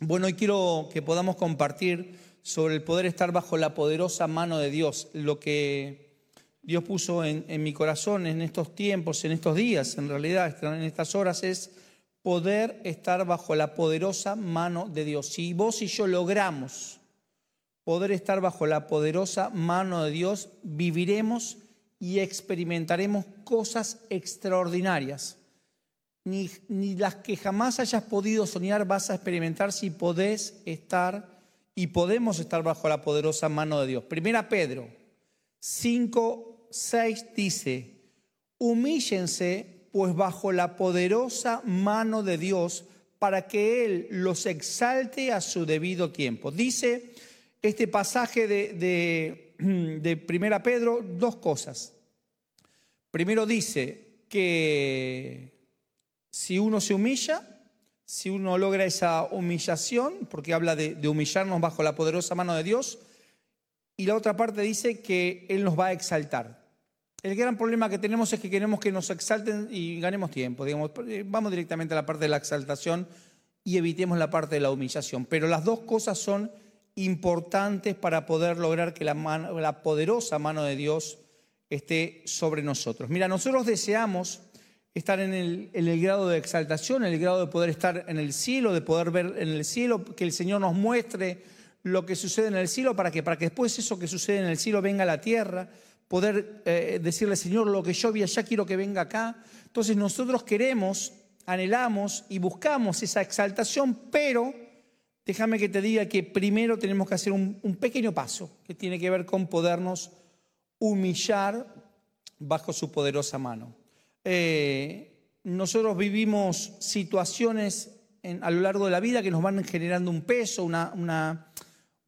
Bueno, hoy quiero que podamos compartir sobre el poder estar bajo la poderosa mano de Dios, lo que Dios puso en, mi corazón en estos tiempos, en estos días, en realidad, en estas horas, es poder estar bajo la poderosa mano de Dios. Si vos y yo logramos poder estar bajo la poderosa mano de Dios, viviremos y experimentaremos cosas extraordinarias. Ni, las que jamás hayas podido soñar vas a experimentar si podés estar y podemos estar bajo la poderosa mano de Dios. Primera Pedro 5, 6 dice, humíllense pues bajo la poderosa mano de Dios para que Él los exalte a su debido tiempo. Dice este pasaje de Primera Pedro dos cosas. Primero dice que si uno se humilla, si uno logra esa humillación, porque habla de, humillarnos bajo la poderosa mano de Dios, y la otra parte dice que Él nos va a exaltar. El gran problema que tenemos es que queremos que nos exalten y ganemos tiempo. Digamos, vamos directamente a la parte de la exaltación y evitemos la parte de la humillación. Pero las dos cosas son importantes para poder lograr que la poderosa mano de Dios esté sobre nosotros. Mira, nosotros deseamos estar en el, grado de exaltación, en el grado de poder estar en el cielo, de poder ver en el cielo, que el Señor nos muestre lo que sucede en el cielo, para que, para que después eso que sucede en el cielo venga a la tierra, poder eh, decirle, Señor, lo que yo vi allá quiero que venga acá. Entonces nosotros queremos, anhelamos y buscamos esa exaltación, pero déjame que te diga que primero tenemos que hacer un pequeño paso que tiene que ver con podernos humillar bajo su poderosa mano. Eh, nosotros vivimos situaciones a lo largo de la vida que nos van generando un peso, una, una,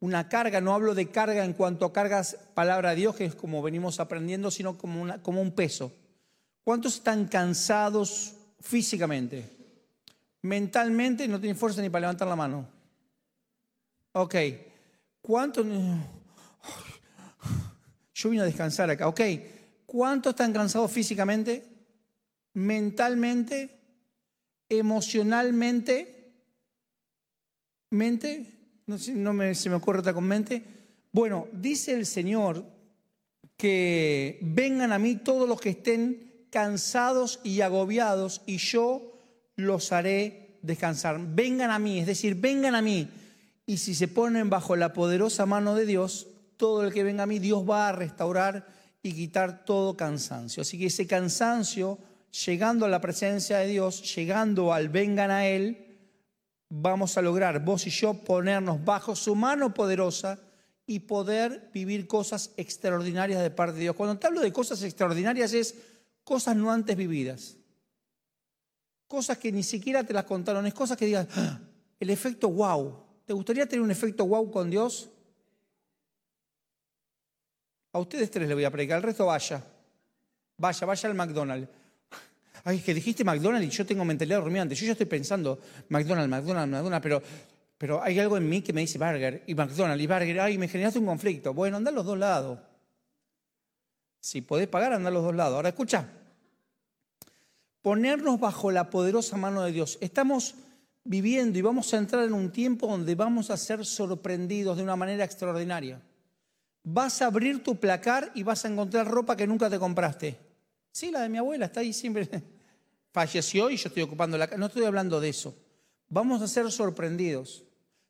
una, carga. No hablo de carga en cuanto a cargas, palabra de Dios, que es como venimos aprendiendo, sino como, una, como un peso. ¿Cuántos están cansados físicamente? Mentalmente no tienen fuerza ni para levantar la mano. Ok. ¿Cuántos? Yo vine a descansar acá. Ok. ¿Cuántos están cansados físicamente? Mentalmente, emocionalmente, mente, no, no me, se me ocurre otra con mente. Bueno, dice el Señor que vengan a mí todos los que estén cansados y agobiados y yo los haré descansar. Vengan a mí, es decir, vengan a mí. Y si se ponen bajo la poderosa mano de Dios, todo el que venga a mí, Dios va a restaurar y quitar todo cansancio. Así que ese cansancio llegando a la presencia de Dios, llegando al vengan a Él, vamos a lograr, vos y yo, ponernos bajo su mano poderosa y poder vivir cosas extraordinarias de parte de Dios. Cuando te hablo de cosas extraordinarias es cosas no antes vividas. Cosas que ni siquiera te las contaron, es cosas que digan, ¡Ah! el efecto wow. ¿Te gustaría tener un efecto wow con Dios? A ustedes tres les voy a predicar, el resto vaya. Vaya, vaya al McDonald's. Ay, es que dijiste McDonald's y yo tengo mentalidad rumiante. Yo ya estoy pensando McDonald's, McDonald's, McDonald's, pero, pero hay algo en mí que me dice Burger y McDonald's y Burger. Ay, me generaste un conflicto. Bueno, anda a los dos lados. Si podés pagar, anda a los dos lados. Ahora escucha. Ponernos bajo la poderosa mano de Dios. Estamos viviendo y vamos a entrar en un tiempo donde vamos a ser sorprendidos de una manera extraordinaria. Vas a abrir tu placar y vas a encontrar ropa que nunca te compraste. Sí, la de mi abuela está ahí siempre. Falleció y yo estoy ocupando la casa. No estoy hablando de eso. Vamos a ser sorprendidos.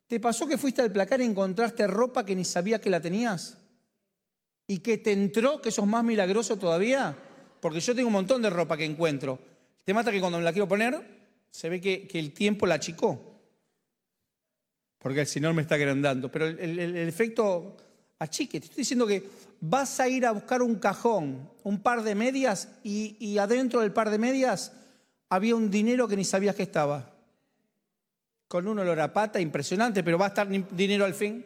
¿Te pasó que fuiste al placar y encontraste ropa que ni sabía que la tenías? ¿Y que te entró que sos más milagroso todavía? Porque yo tengo un montón de ropa que encuentro. Te mata que cuando me la quiero poner, se ve que, el tiempo la achicó. Porque el Señor me está agrandando. Pero el, el efecto achique. Te estoy diciendo que vas a ir a buscar un cajón, un par de medias, y, adentro del par de medias había un dinero que ni sabías que estaba. Con un olor a pata impresionante, pero va a estar dinero al fin.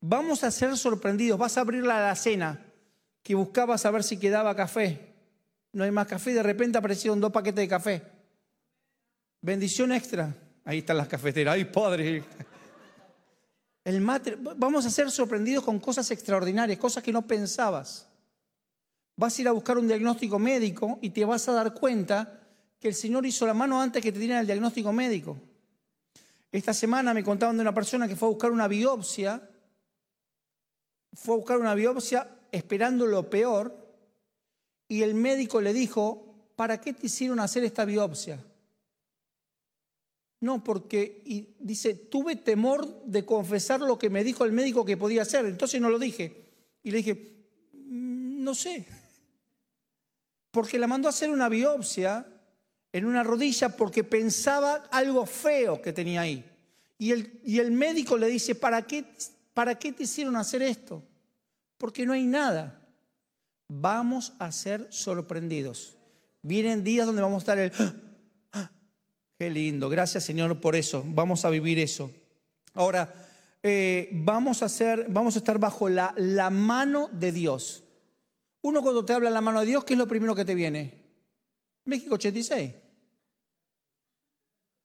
Vamos a ser sorprendidos. Vas a abrir la alacena que buscabas a ver si quedaba café. No hay más café, de repente aparecieron dos paquetes de café. Bendición extra. Ahí están las cafeteras. ¡Ay, padre! El. Vamos a ser sorprendidos con cosas extraordinarias, cosas que no pensabas. Vas a ir a buscar un diagnóstico médico y te vas a dar cuenta que el Señor hizo la mano antes que te dieran el diagnóstico médico. Esta semana me contaban de una persona que fue a buscar una biopsia, fue a buscar una biopsia esperando lo peor, y el médico le dijo, ¿para qué te hicieron hacer esta biopsia? No, porque y dice, tuve temor de confesar lo que me dijo el médico que podía hacer, entonces no lo dije. Y le dije, "Mm, no sé, porque la mandó a hacer una biopsia en una rodilla porque pensaba algo feo que tenía ahí. Y el, y el médico le dice, ¿para qué, ¿para qué te hicieron hacer esto? Porque no hay nada. Vamos a ser sorprendidos. Vienen días donde vamos a estar el... Qué lindo, gracias Señor por eso. Vamos a vivir eso. Ahora, eh, vamos, a hacer, vamos a estar bajo la, la mano de Dios. Uno cuando te habla la mano de Dios, ¿qué es lo primero que te viene? México 86.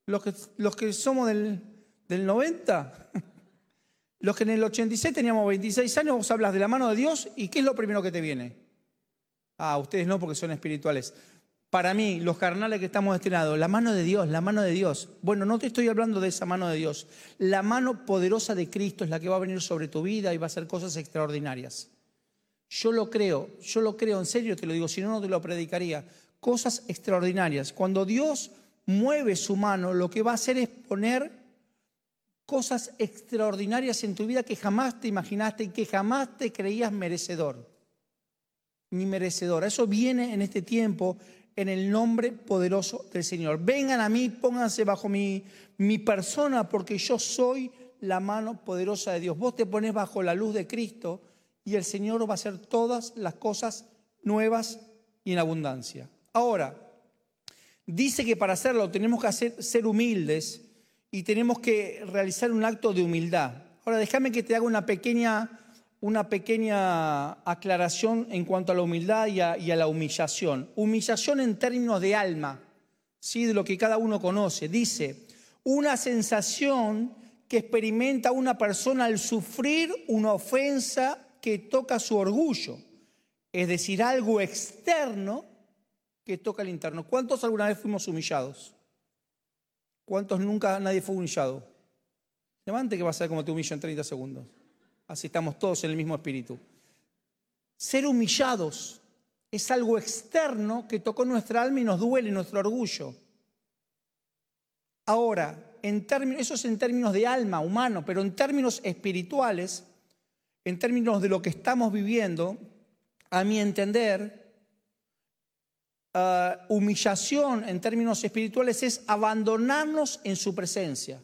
Los que, los que somos del, del 90, los que en el 86 teníamos 26 años, vos hablas de la mano de Dios y ¿qué es lo primero que te viene? Ah, ustedes no porque son espirituales. Para mí, los carnales que estamos destinados, la mano de Dios, la mano de Dios. Bueno, no te estoy hablando de esa mano de Dios. La mano poderosa de Cristo es la que va a venir sobre tu vida y va a hacer cosas extraordinarias. Yo lo creo, yo lo creo, en serio te lo digo, si no, no te lo predicaría. Cosas extraordinarias. Cuando Dios mueve su mano, lo que va a hacer es poner cosas extraordinarias en tu vida que jamás te imaginaste y que jamás te creías merecedor. Ni merecedora. Eso viene en este tiempo en el nombre poderoso del Señor. Vengan a mí, pónganse bajo mi, mi persona, porque yo soy la mano poderosa de Dios. Vos te pones bajo la luz de Cristo y el Señor va a hacer todas las cosas nuevas y en abundancia. Ahora, dice que para hacerlo tenemos que ser humildes y tenemos que realizar un acto de humildad. Ahora, déjame que te haga una pequeña, una pequeña aclaración en cuanto a la humildad y a, la humillación. Humillación en términos de alma, ¿sí? de lo que cada uno conoce. Dice, una sensación que experimenta una persona al sufrir una ofensa que toca su orgullo, es decir, algo externo que toca el interno. ¿Cuántos alguna vez fuimos humillados? ¿Cuántos nunca nadie fue humillado? Levante que vas a ver cómo te humillo en 30 segundos. Así estamos todos en el mismo espíritu. Ser humillados es algo externo que tocó nuestra alma y nos duele nuestro orgullo. Ahora, en términos, eso es en términos de alma humano, pero en términos espirituales, en términos de lo que estamos viviendo, a mi entender, uh, humillación en términos espirituales es abandonarnos en su presencia,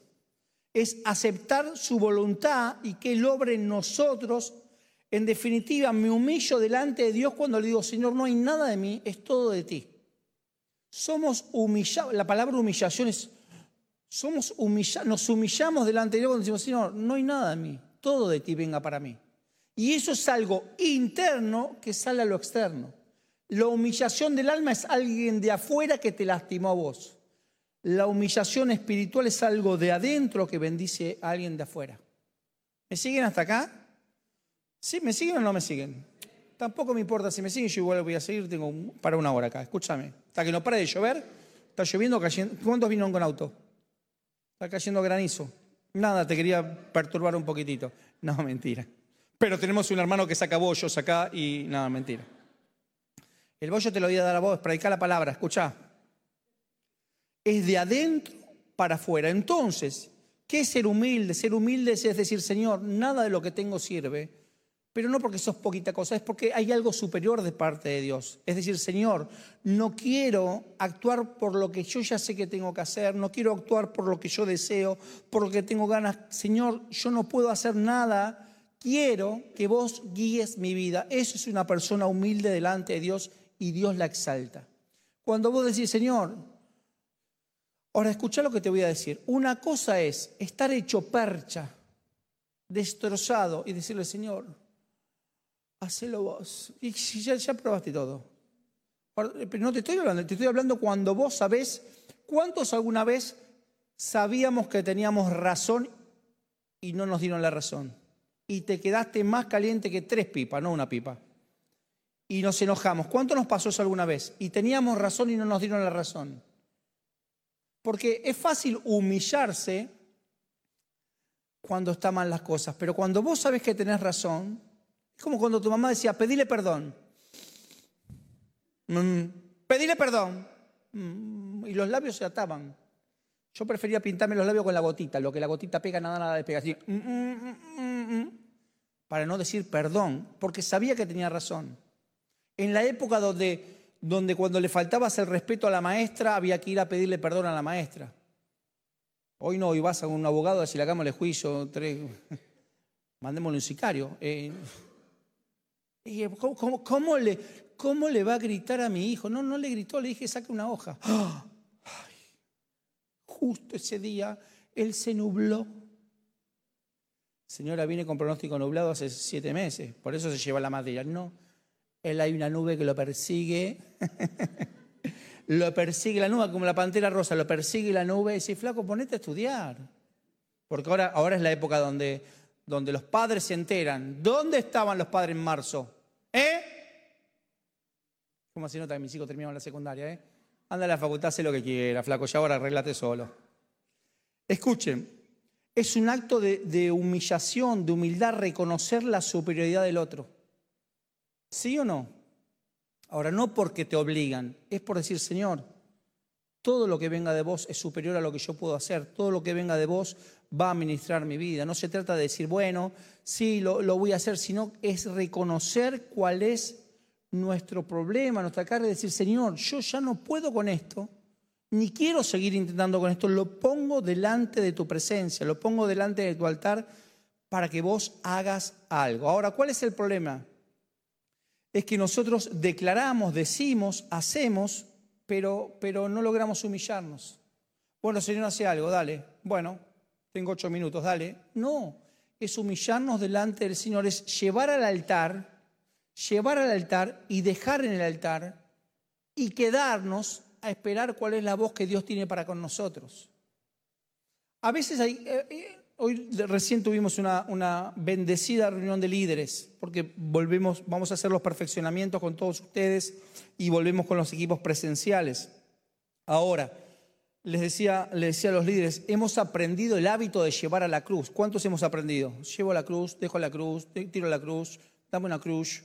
es aceptar su voluntad y que Él obre en nosotros. En definitiva, me humillo delante de Dios cuando le digo, Señor, no hay nada de mí, es todo de ti. Somos humillados, la palabra humillación es, somos humillados, nos humillamos delante de Dios cuando decimos, Señor, no hay nada de mí, todo de ti venga para mí. Y eso es algo interno que sale a lo externo. La humillación del alma es alguien de afuera que te lastimó a vos. La humillación espiritual es algo de adentro que bendice a alguien de afuera. ¿Me siguen hasta acá? ¿Sí? ¿Me siguen o no me siguen? Tampoco me importa si me siguen, yo igual voy a seguir, tengo para una hora acá, escúchame. Hasta que no pare de llover, está lloviendo, cayendo. ¿Cuántos vinieron con auto? Está cayendo granizo. Nada, te quería perturbar un poquitito. No, mentira. Pero tenemos un hermano que saca bollos acá y nada, mentira. El bollo te lo voy a dar a vos, predicar la palabra, escucha. Es de adentro para afuera. Entonces, ¿qué es ser humilde? Ser humilde es decir, Señor, nada de lo que tengo sirve, pero no porque sos poquita cosa, es porque hay algo superior de parte de Dios. Es decir, Señor, no quiero actuar por lo que yo ya sé que tengo que hacer, no quiero actuar por lo que yo deseo, por lo que tengo ganas. Señor, yo no puedo hacer nada quiero que vos guíes mi vida. Eso es una persona humilde delante de Dios y Dios la exalta. Cuando vos decís, Señor, ahora escucha lo que te voy a decir. Una cosa es estar hecho percha, destrozado y decirle, Señor, hacelo vos. Y ya, ya probaste todo. Pero no te estoy hablando, te estoy hablando cuando vos sabés, ¿cuántos alguna vez sabíamos que teníamos razón y no nos dieron la razón? y te quedaste más caliente que tres pipas, no una pipa. Y nos enojamos. ¿Cuánto nos pasó eso alguna vez? Y teníamos razón y no nos dieron la razón. Porque es fácil humillarse cuando están mal las cosas, pero cuando vos sabés que tenés razón, es como cuando tu mamá decía, pedile perdón. Mm, pedile perdón. Mm, y los labios se ataban. Yo prefería pintarme los labios con la gotita, lo que la gotita pega, nada, nada pega. Así, mm, para no decir perdón, porque sabía que tenía razón. En la época donde, donde cuando le faltabas el respeto a la maestra, había que ir a pedirle perdón a la maestra. Hoy no, hoy vas a un abogado a decirle hagámosle juicio, tres, mandémosle un sicario. Eh, ¿cómo, le, ¿Cómo le va a gritar a mi hijo? No, no le gritó, le dije saque una hoja. justo ese día él se nubló. Señora, viene con pronóstico nublado hace siete meses, por eso se lleva la madera. No, él hay una nube que lo persigue. lo persigue la nube, como la pantera rosa, lo persigue la nube y dice, flaco, ponete a estudiar. Porque ahora, ahora es la época donde, donde los padres se enteran. ¿Dónde estaban los padres en marzo? ¿Eh? ¿Cómo así nota que mis hijos terminaron la secundaria? ¿eh? Anda a la facultad, sé lo que quiera, flaco, ya ahora arreglate solo. Escuchen, es un acto de humillación, de humildad, reconocer la superioridad del otro. ¿Sí o no? Ahora, no porque te obligan, es por decir, Señor, todo lo que venga de vos es superior a lo que yo puedo hacer, todo lo que venga de vos va a administrar mi vida. No se trata de decir, bueno, sí, lo, voy a hacer, sino es reconocer cuál es nuestro problema, nuestra carga, y decir, Señor, yo ya no puedo con esto, ni quiero seguir intentando con esto, lo pongo delante de tu presencia, lo pongo delante de tu altar para que vos hagas algo. Ahora, ¿cuál es el problema? Es que nosotros declaramos, decimos, hacemos, pero, pero no logramos humillarnos. Bueno, Señor, hace algo, dale. Bueno, tengo ocho minutos, dale. No, es humillarnos delante del Señor, es llevar al altar, llevar al altar y dejar en el altar y quedarnos a esperar cuál es la voz que Dios tiene para con nosotros. A veces hay, eh, eh, Hoy recién tuvimos una, bendecida reunión de líderes, porque volvemos, vamos a hacer los perfeccionamientos con todos ustedes y volvemos con los equipos presenciales. Ahora, les decía, les decía a los líderes, hemos aprendido el hábito de llevar a la cruz. ¿Cuántos hemos aprendido? Llevo la cruz, dejo la cruz, tiro la cruz, dame una cruz.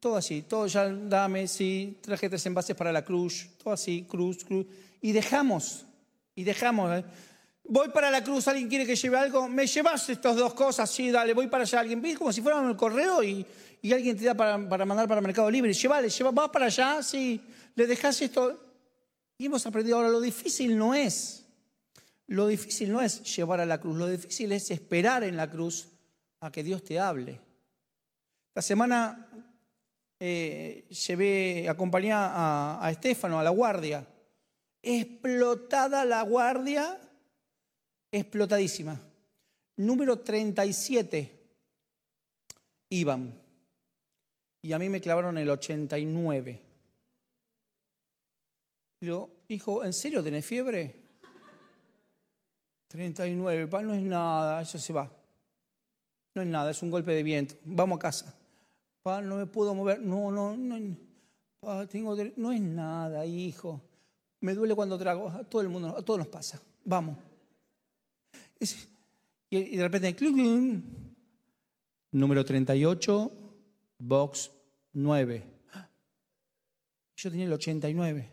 Todo así, todo ya dame, sí, traje tres envases para la cruz, todo así, cruz, cruz. Y dejamos, y dejamos. ¿eh? Voy para la cruz, alguien quiere que lleve algo, me llevas estas dos cosas, sí, dale, voy para allá. Alguien como si fuera el correo y, alguien te da para, mandar para Mercado Libre. Llévale, lleva, vas para allá, sí, le dejas esto. Y hemos aprendido ahora, lo difícil no es, lo difícil no es llevar a la cruz, lo difícil es esperar en la cruz a que Dios te hable. La semana eh, llevé, acompañé a, a Estefano a la guardia. Explotada la guardia explotadísima. Número 37 iban. Y a mí me clavaron el 89. Yo, hijo, ¿en serio tenés fiebre? 39, pa, no es nada, eso se va. No es nada, es un golpe de viento. Vamos a casa. Pa, no me puedo mover. No, no, no. Pa, tengo, no es nada, hijo. Me duele cuando trago. A todo el mundo, a todos nos pasa. Vamos. Y de repente, número 38, box 9. Yo tenía el 89.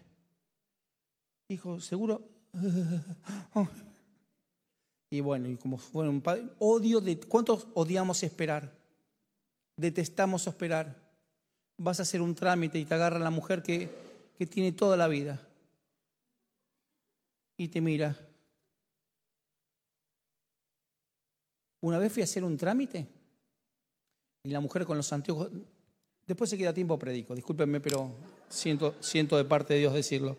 Hijo, seguro. Y bueno, y como odio de. ¿Cuántos odiamos esperar? Detestamos esperar. Vas a hacer un trámite y te agarra la mujer que, que tiene toda la vida. Y te mira Una vez fui a hacer un trámite y la mujer con los anteojos, después se queda tiempo predico, discúlpenme, pero siento, siento de parte de Dios decirlo.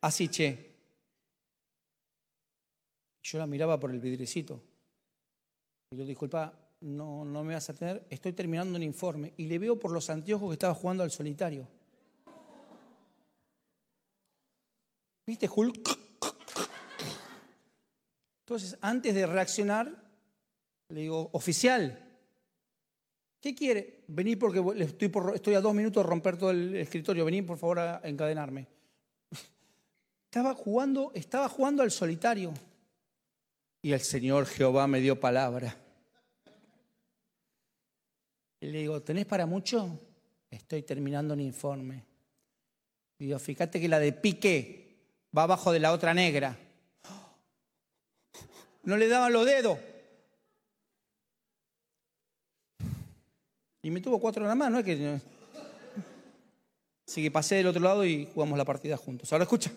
Así, che. Yo la miraba por el vidricito. Y yo, disculpa, no, no me vas a tener, estoy terminando un informe. Y le veo por los anteojos que estaba jugando al solitario. ¿Viste, Hulk? Entonces, antes de reaccionar, le digo, oficial, ¿qué quiere? Vení porque estoy, a dos minutos de romper todo el escritorio, vení por favor a encadenarme. Estaba jugando, estaba jugando al solitario. Y el Señor Jehová me dio palabra. Le digo, ¿tenés para mucho? Estoy terminando un informe. Y digo, fíjate que la de pique va abajo de la otra negra. No le daban los dedos. Y me tuvo cuatro nada más, ¿no es que... Así que pasé del otro lado y jugamos la partida juntos. Ahora escucha.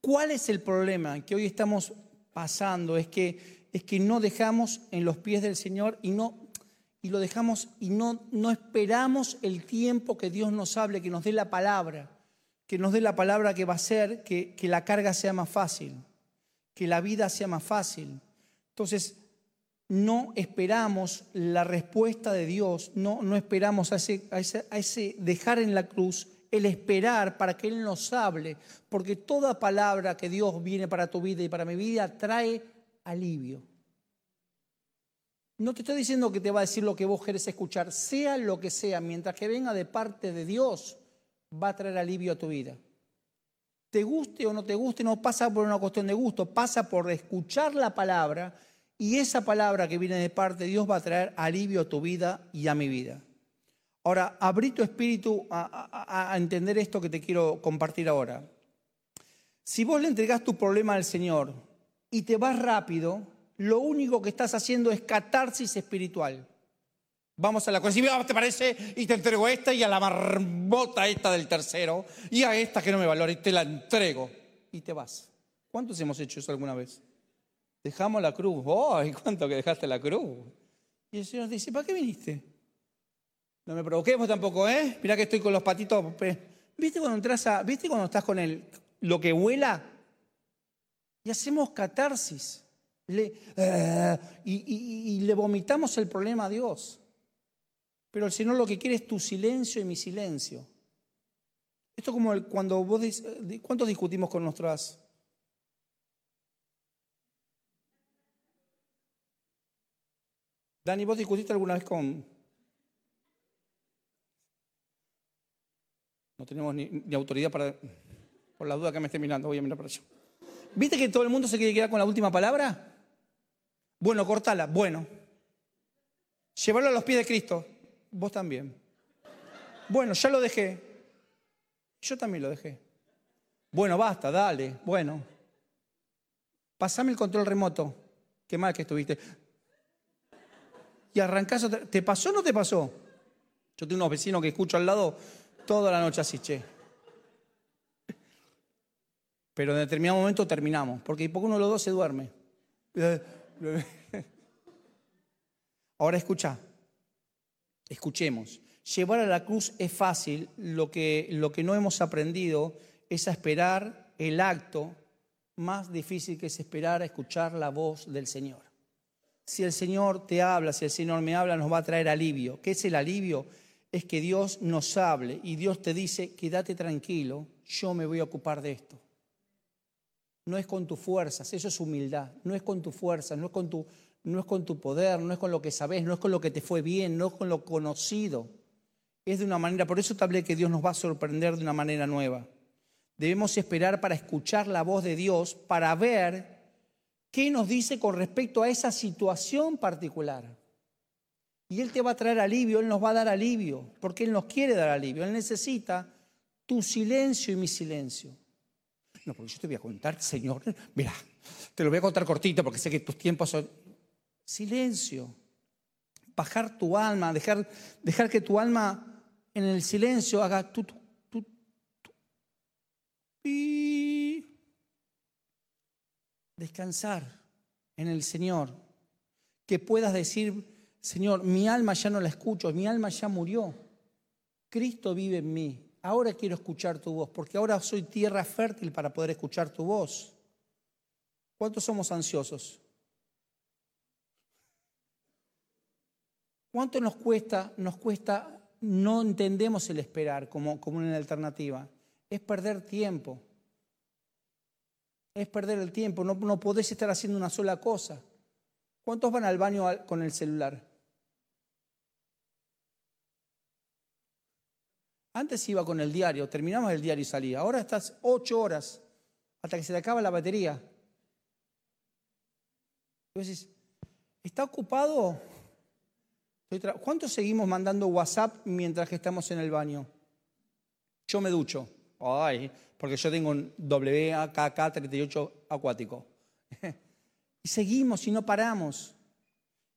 ¿Cuál es el problema que hoy estamos pasando? Es que, es que no dejamos en los pies del Señor y no y lo dejamos y no, no esperamos el tiempo que Dios nos hable, que nos dé la palabra, que nos dé la palabra que va a hacer que, que la carga sea más fácil, que la vida sea más fácil. Entonces, no esperamos la respuesta de Dios, no, no esperamos a ese, a, ese, a ese dejar en la cruz el esperar para que Él nos hable, porque toda palabra que Dios viene para tu vida y para mi vida trae alivio. No te estoy diciendo que te va a decir lo que vos querés escuchar, sea lo que sea, mientras que venga de parte de Dios, va a traer alivio a tu vida. Te guste o no te guste, no pasa por una cuestión de gusto, pasa por escuchar la palabra y esa palabra que viene de parte de Dios va a traer alivio a tu vida y a mi vida. Ahora, abrí tu espíritu a, entender esto que te quiero compartir ahora. Si vos le entregás tu problema al Señor y te vas rápido, lo único que estás haciendo es catarsis espiritual. Vamos a la cosa, ¿te parece? Y te entrego esta y a la marmota esta del tercero y a esta que no me valora y te la entrego y te vas. ¿Cuántos hemos hecho eso alguna vez? Dejamos la cruz. ¡Ay, cuánto que dejaste la cruz! Y el Señor dice, ¿para qué viniste? No me provoquemos tampoco, ¿eh? Mira que estoy con los patitos. ¿Viste cuando entras a, ¿Viste cuando estás con el, lo que vuela? Y hacemos catarsis. Eh, y, le vomitamos el problema a Dios. Pero el Señor lo que quiere es tu silencio y mi silencio. Esto es como cuando vos... ¿Cuántos discutimos con nuestras... Dani, ¿vos discutiste alguna vez con, No tenemos ni, autoridad para... Por la duda que me esté mirando, voy a mirar para allá. ¿Viste que todo el mundo se quiere quedar con la última palabra? Bueno, cortala. Bueno. Llevarlo a los pies de Cristo. Vos también. Bueno, ya lo dejé. Yo también lo dejé. Bueno, basta, dale. Bueno. Pasame el control remoto. Qué mal que estuviste. Y arrancás. ¿Te pasó o no te pasó? Yo tengo unos vecinos que escucho al lado toda la noche así, che. Pero en determinado momento terminamos, porque poco uno de los dos se duerme. Ahora escucha, escuchemos. Llevar a la cruz es fácil, lo que, lo que no hemos aprendido es a esperar el acto más difícil que es esperar a escuchar la voz del Señor. Si el Señor te habla, si el Señor me habla, nos va a traer alivio. ¿Qué es el alivio? es que Dios nos hable y Dios te dice, quédate tranquilo, yo me voy a ocupar de esto. No es con tus fuerzas, eso es humildad, no es con tus fuerzas, no es con tu, no es con tu poder, no es con lo que sabes, no es con lo que te fue bien, no es con lo conocido. Es de una manera, por eso te hablé que Dios nos va a sorprender de una manera nueva. Debemos esperar para escuchar la voz de Dios, para ver qué nos dice con respecto a esa situación particular. Y Él te va a traer alivio, Él nos va a dar alivio, porque Él nos quiere dar alivio. Él necesita tu silencio y mi silencio. No, porque yo te voy a contar, Señor, mira, te lo voy a contar cortito porque sé que tus tiempos son... Silencio. Bajar tu alma, dejar, dejar que tu alma en el silencio haga tu, tu, tu, y descansar en el Señor. Que puedas decir, Señor, mi alma ya no la escucho, mi alma ya murió. Cristo vive en mí. Ahora quiero escuchar tu voz, porque ahora soy tierra fértil para poder escuchar tu voz. ¿Cuántos somos ansiosos? ¿Cuánto nos cuesta, nos cuesta, no entendemos el esperar como, como una alternativa? Es perder tiempo. Es perder el tiempo. No, no podés estar haciendo una sola cosa. ¿Cuántos van al baño con el celular? Antes iba con el diario, terminamos el diario y salía. Ahora estás ocho horas hasta que se te acaba la batería. Entonces, ¿está ocupado? ¿Cuántos seguimos mandando WhatsApp mientras que estamos en el baño? Yo me ducho. Ay, porque yo tengo un WAKK38 acuático. y seguimos y no paramos.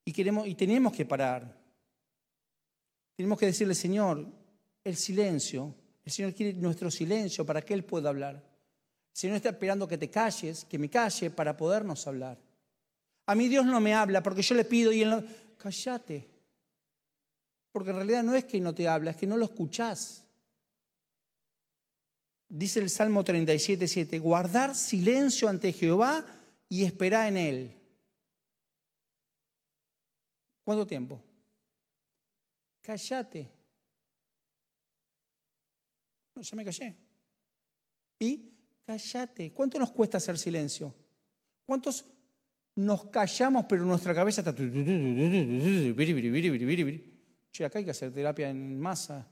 Y, queremos, y tenemos que parar. Tenemos que decirle, Señor, el silencio. El Señor quiere nuestro silencio para que Él pueda hablar. El Señor está esperando que te calles, que me calle para podernos hablar. A mí Dios no me habla porque yo le pido y Él no... Cállate. Porque en realidad no es que no te habla, es que no lo escuchás. Dice el Salmo 37, 7, guardar silencio ante Jehová y esperar en Él. ¿Cuánto tiempo? Cállate. No, ya me callé. Y cállate. ¿Cuánto nos cuesta hacer silencio? ¿Cuántos nos callamos pero nuestra cabeza está... Che, acá hay que hacer terapia en masa.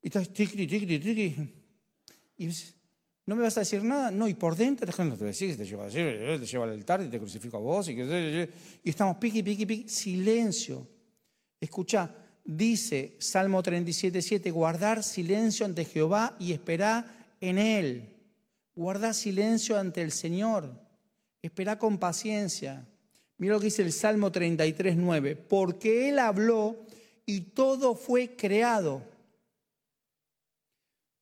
Y estás Y ¿no me vas a decir nada? No, y por dentro, no te decir, te lleva, te lleva al altar y te crucifico a vos. Y, estamos piqui, piqui, piqui, silencio. Escucha, dice Salmo 37, 7, guardar silencio ante Jehová y esperar en Él. Guarda silencio ante el Señor. Espera con paciencia. Mira lo que dice el Salmo 33, 9. Porque Él habló y todo fue creado.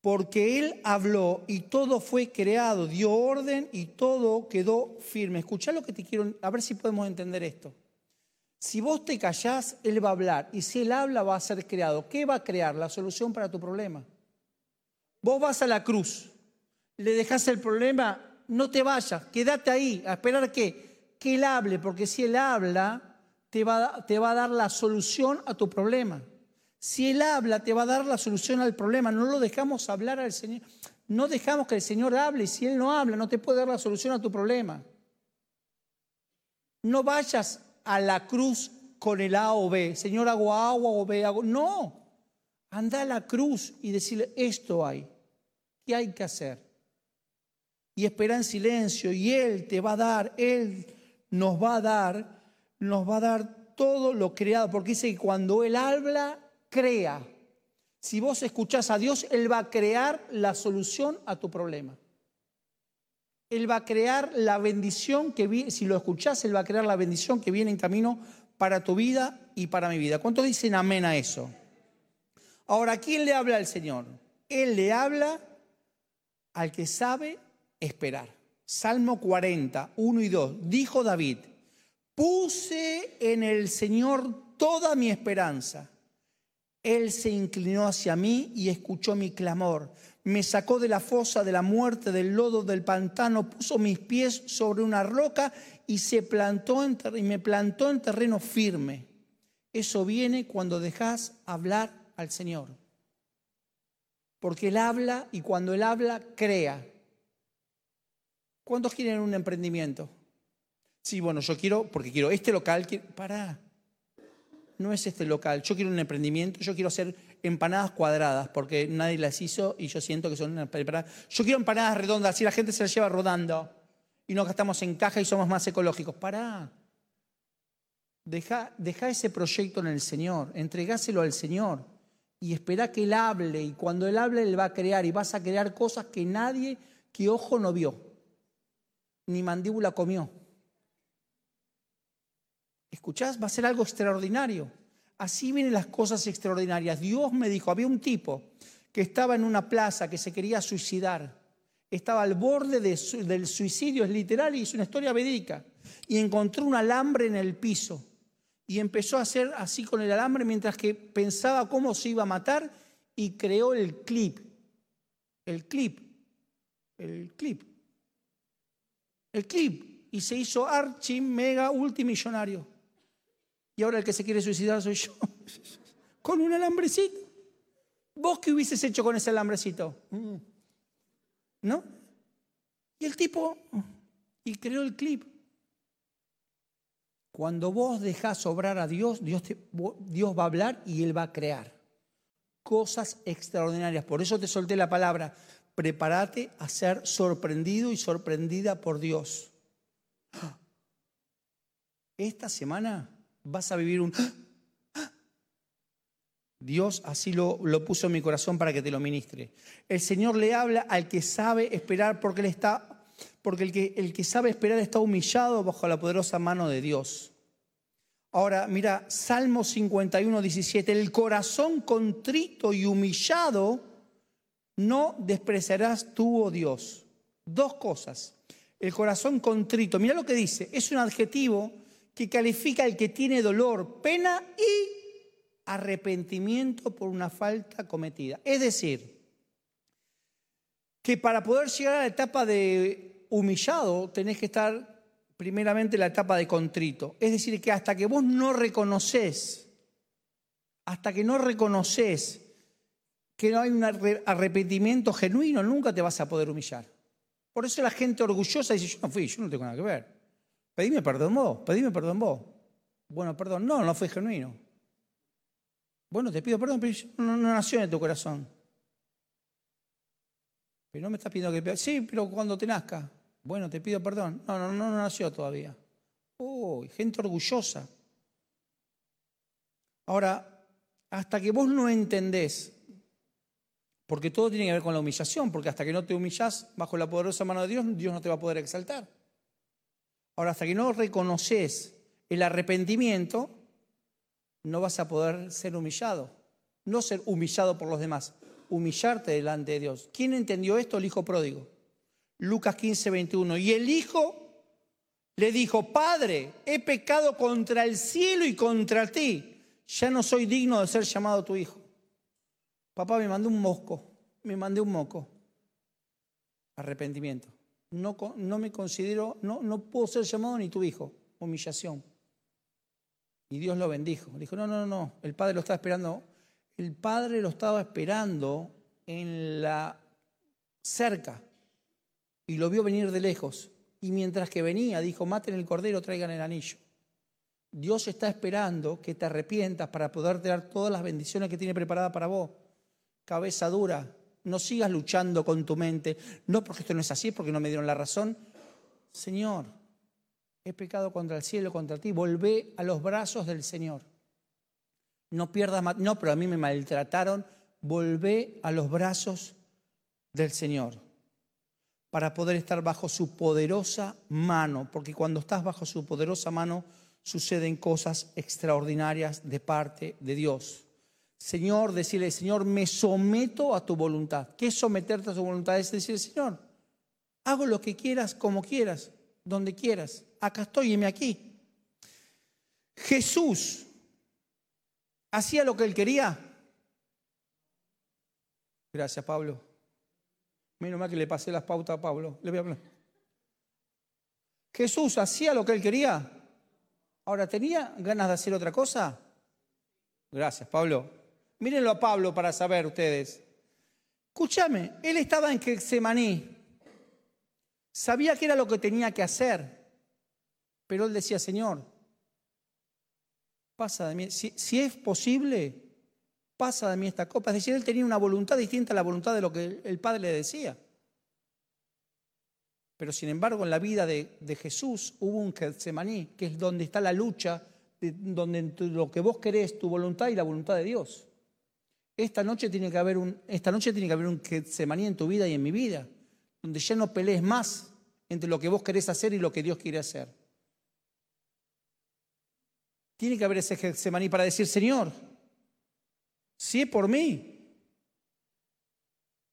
Porque Él habló y todo fue creado, dio orden y todo quedó firme. Escucha lo que te quiero, a ver si podemos entender esto. Si vos te callás, Él va a hablar. Y si Él habla, va a ser creado. ¿Qué va a crear? La solución para tu problema. Vos vas a la cruz, le dejas el problema, no te vayas, quédate ahí, a esperar que, que Él hable, porque si Él habla, te va, te va a dar la solución a tu problema. Si Él habla, te va a dar la solución al problema. No lo dejamos hablar al Señor. No dejamos que el Señor hable. Si Él no habla, no te puede dar la solución a tu problema. No vayas a la cruz con el A o B. Señor, hago agua o B. Hago... No. Anda a la cruz y decirle, esto hay. ¿Qué hay que hacer? Y espera en silencio y Él te va a dar, Él nos va a dar nos va a dar todo lo creado, porque dice que cuando Él habla, crea. Si vos escuchás a Dios, Él va a crear la solución a tu problema. Él va a crear la bendición que viene, si lo escuchás, Él va a crear la bendición que viene en camino para tu vida y para mi vida. ¿Cuántos dicen amén a eso? Ahora, ¿quién le habla al Señor? Él le habla al que sabe esperar. Salmo 40, 1 y 2. Dijo David, Puse en el Señor toda mi esperanza. Él se inclinó hacia mí y escuchó mi clamor. Me sacó de la fosa de la muerte, del lodo del pantano, puso mis pies sobre una roca y, se plantó en y me plantó en terreno firme. Eso viene cuando dejas hablar al Señor. Porque Él habla y cuando Él habla, crea. ¿Cuántos quieren un emprendimiento? Sí, bueno, yo quiero, porque quiero este local, para, no es este local, yo quiero un emprendimiento, yo quiero hacer empanadas cuadradas, porque nadie las hizo y yo siento que son empanadas. Yo quiero empanadas redondas, así la gente se las lleva rodando y no gastamos en caja y somos más ecológicos. Pará. Deja, deja ese proyecto en el Señor, entregáselo al Señor y espera que Él hable. Y cuando Él hable, Él va a crear y vas a crear cosas que nadie, que ojo no vio, ni mandíbula comió. ¿Escuchás? Va a ser algo extraordinario. Así vienen las cosas extraordinarias. Dios me dijo, había un tipo que estaba en una plaza que se quería suicidar. Estaba al borde del suicidio, es literal y es una historia verídica. Y encontró un alambre en el piso. Y empezó a hacer así con el alambre mientras que pensaba cómo se iba a matar y creó el clip. El clip. El clip. El clip. Y se hizo archi mega ultimillonario. Y ahora el que se quiere suicidar soy yo. con un alambrecito. ¿Vos qué hubieses hecho con ese alambrecito? ¿No? Y el tipo, y creó el clip. Cuando vos dejás obrar a Dios, Dios, Dios va a hablar y Él va a crear cosas extraordinarias. Por eso te solté la palabra. Prepárate a ser sorprendido y sorprendida por Dios. Esta semana vas a vivir un... Dios así lo, lo, puso en mi corazón para que te lo ministre. El Señor le habla al que sabe esperar porque, él está, porque el, que, el que sabe esperar está humillado bajo la poderosa mano de Dios. Ahora, mira, Salmo 51, 17, el corazón contrito y humillado no despreciarás tú, oh Dios. Dos cosas. El corazón contrito, mira lo que dice, es un adjetivo que califica al que tiene dolor, pena y arrepentimiento por una falta cometida. Es decir, que para poder llegar a la etapa de humillado tenés que estar primeramente la etapa de contrito. Es decir, que hasta que vos no reconoces, hasta que no reconoces que no hay un arrepentimiento genuino, nunca te vas a poder humillar. Por eso la gente orgullosa dice, yo no fui, yo no tengo nada que ver. Pedime perdón vos, pedime perdón vos. Bueno, perdón, no, no fue genuino. Bueno, te pido perdón, pero no, no nació en tu corazón. Pero no me estás pidiendo que... Sí, pero cuando te nazca. Bueno, te pido perdón. No, no, no, nació todavía. Uy, gente orgullosa. Ahora, hasta que vos no entendés, porque todo tiene que ver con la humillación, porque hasta que no te humillas bajo la poderosa mano de Dios, Dios no te va a poder exaltar. Ahora, hasta que no reconoces el arrepentimiento, no vas a poder ser humillado. No ser humillado por los demás, humillarte delante de Dios. ¿Quién entendió esto? El hijo pródigo. Lucas 15, 21. Y el hijo le dijo, Padre, he pecado contra el cielo y contra ti. Ya no soy digno de ser llamado tu hijo. Papá, me mandé un mosco, me mandé un moco. Arrepentimiento. No, no me considero, no, no puedo ser llamado ni tu hijo. Humillación. Y Dios lo bendijo. Dijo, no, no, no, el padre lo estaba esperando. El padre lo estaba esperando en la cerca y lo vio venir de lejos. Y mientras que venía, dijo, maten el cordero, traigan el anillo. Dios está esperando que te arrepientas para poder dar todas las bendiciones que tiene preparada para vos. Cabeza dura, no sigas luchando con tu mente. No porque esto no es así, porque no me dieron la razón. Señor, he pecado contra el cielo, contra ti. Volvé a los brazos del Señor. No pierdas más. No, pero a mí me maltrataron. Volvé a los brazos del Señor para poder estar bajo su poderosa mano, porque cuando estás bajo su poderosa mano suceden cosas extraordinarias de parte de Dios. Señor, decirle, Señor, me someto a tu voluntad. ¿Qué es someterte a su voluntad? Es decir, Señor, hago lo que quieras, como quieras, donde quieras. Acá estoy, y aquí. Jesús hacía lo que él quería. Gracias, Pablo. Menos mal que le pasé las pautas a Pablo. Le voy a hablar. Jesús hacía lo que él quería. Ahora, ¿tenía ganas de hacer otra cosa? Gracias, Pablo. Mírenlo a Pablo para saber ustedes. Escúchame, él estaba en Getsemaní. Sabía que era lo que tenía que hacer. Pero él decía, Señor, pasa de mí. Si, es posible, pasa de mí esta copa. Es decir, él tenía una voluntad distinta a la voluntad de lo que el Padre le decía. Pero sin embargo, en la vida de, Jesús hubo un Getsemaní, que es donde está la lucha, donde lo que vos querés, tu voluntad y la voluntad de Dios. Esta noche tiene que haber un, esta noche tiene que haber un Getsemaní en tu vida y en mi vida, donde ya no pelees más entre lo que vos querés hacer y lo que Dios quiere hacer. Tiene que haber ese Getsemaní para decir, Señor, si es por mí,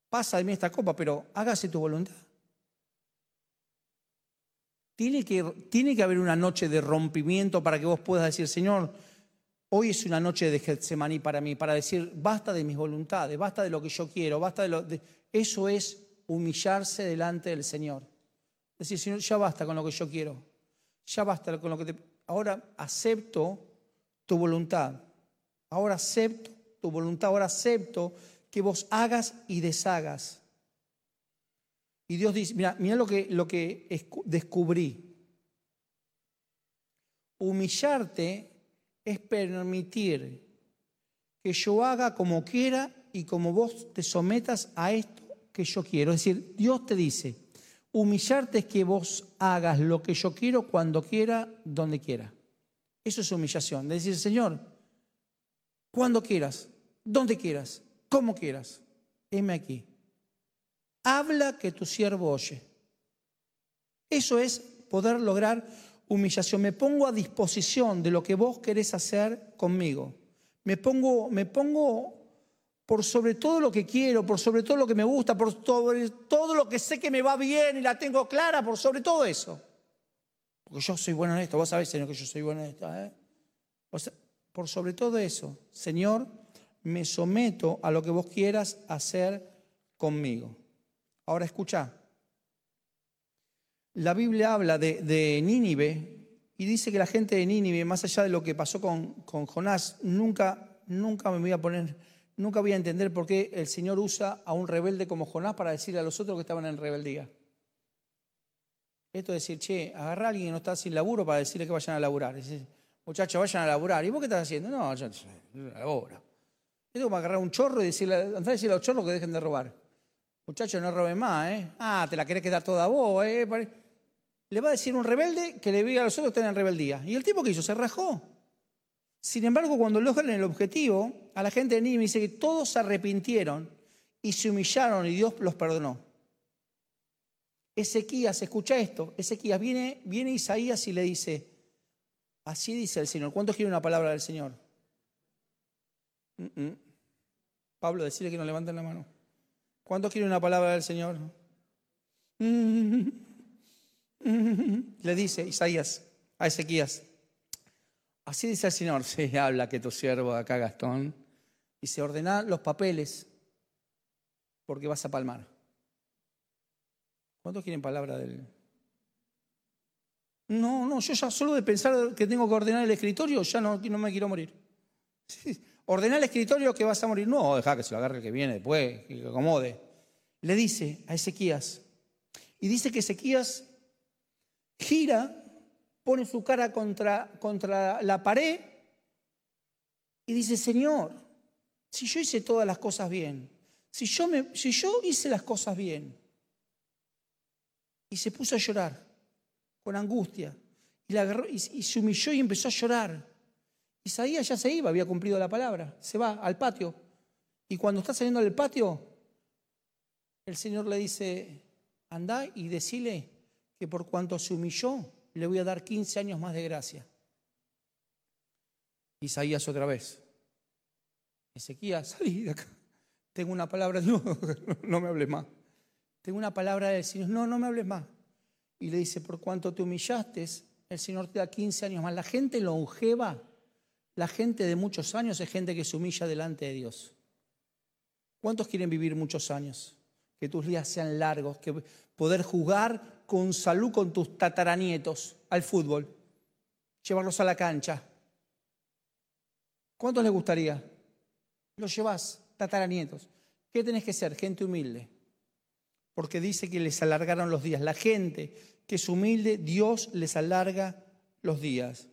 pasa de mí esta copa, pero hágase tu voluntad. Tiene que, tiene que haber una noche de rompimiento para que vos puedas decir, Señor, hoy es una noche de Getsemaní para mí, para decir, basta de mis voluntades, basta de lo que yo quiero, basta de lo... Eso es humillarse delante del Señor. Decir, Señor, ya basta con lo que yo quiero, ya basta con lo que te... Ahora acepto tu voluntad, ahora acepto tu voluntad, ahora acepto que vos hagas y deshagas. Y Dios dice, mira, mira lo que, lo que descubrí. Humillarte es permitir que yo haga como quiera y como vos te sometas a esto que yo quiero. Es decir, Dios te dice, humillarte es que vos hagas lo que yo quiero, cuando quiera, donde quiera. Eso es humillación. Es decir, Señor, cuando quieras, donde quieras, como quieras. Heme aquí. Habla que tu siervo oye. Eso es poder lograr humillación. Me pongo a disposición de lo que vos querés hacer conmigo. Me pongo, me pongo por sobre todo lo que quiero, por sobre todo lo que me gusta, por sobre todo lo que sé que me va bien y la tengo clara, por sobre todo eso. Porque yo soy bueno en esto, vos sabés, Señor, que yo soy bueno en esto. ¿eh? por sobre todo eso, Señor, me someto a lo que vos quieras hacer conmigo. Ahora escucha. La Biblia habla de, Nínive y dice que la gente de Nínive, más allá de lo que pasó con, con Jonás, nunca, nunca me voy a poner, nunca voy a entender por qué el Señor usa a un rebelde como Jonás para decirle a los otros que estaban en rebeldía. Esto es decir, che, agarra a alguien que no está sin laburo para decirle que vayan a laburar. Muchachos, vayan a laburar. ¿Y vos qué estás haciendo? No, yo laburo. Es como agarrar un chorro y decirle, andá a decirle a los chorros que dejen de robar. Muchachos, no roben más, ¿eh? Ah, te la querés quedar toda vos, ¿eh? Le va a decir un rebelde que le diga a los otros que estén en rebeldía. Y el tipo que hizo, se rajó. Sin embargo, cuando logran el objetivo, a la gente de Nínive dice que todos se arrepintieron y se humillaron y Dios los perdonó. Ezequías, escucha esto, Ezequías, viene, viene Isaías y le dice, así dice el Señor. ¿Cuántos quieren una palabra del Señor? Pablo, decirle que no levanten la mano. ¿Cuántos quieren una palabra del Señor? Le dice Isaías a Ezequías. Así dice el Señor, se habla que tu siervo acá, Gastón, y se ordena los papeles porque vas a palmar. ¿Cuántos quieren palabra del.? No, no, yo ya solo de pensar que tengo que ordenar el escritorio, ya no, no me quiero morir. Ordenar el escritorio que vas a morir. No, deja que se lo agarre el que viene después, que lo acomode. Le dice a Ezequías. Y dice que Ezequías gira, pone su cara contra, contra la pared y dice, Señor, si yo hice todas las cosas bien, si yo, me, si yo hice las cosas bien, y se puso a llorar con angustia, y, la y se humilló y empezó a llorar. Isaías ya se iba, había cumplido la palabra, se va al patio. Y cuando está saliendo del patio, el Señor le dice, anda y decile que por cuanto se humilló, le voy a dar 15 años más de gracia. Isaías otra vez. Ezequías, salí de acá. Tengo una palabra, no, no me hables más. Tengo una palabra del Señor, no, no me hables más. Y le dice, por cuanto te humillaste, el Señor te da 15 años más. La gente longeva la gente de muchos años es gente que se humilla delante de Dios. ¿Cuántos quieren vivir muchos años? Que tus días sean largos, que poder jugar con salud con tus tataranietos al fútbol, llevarlos a la cancha. ¿Cuántos les gustaría? Los llevas, tataranietos. ¿Qué tenés que ser? Gente humilde. Porque dice que les alargaron los días. La gente que es humilde, Dios les alarga los días.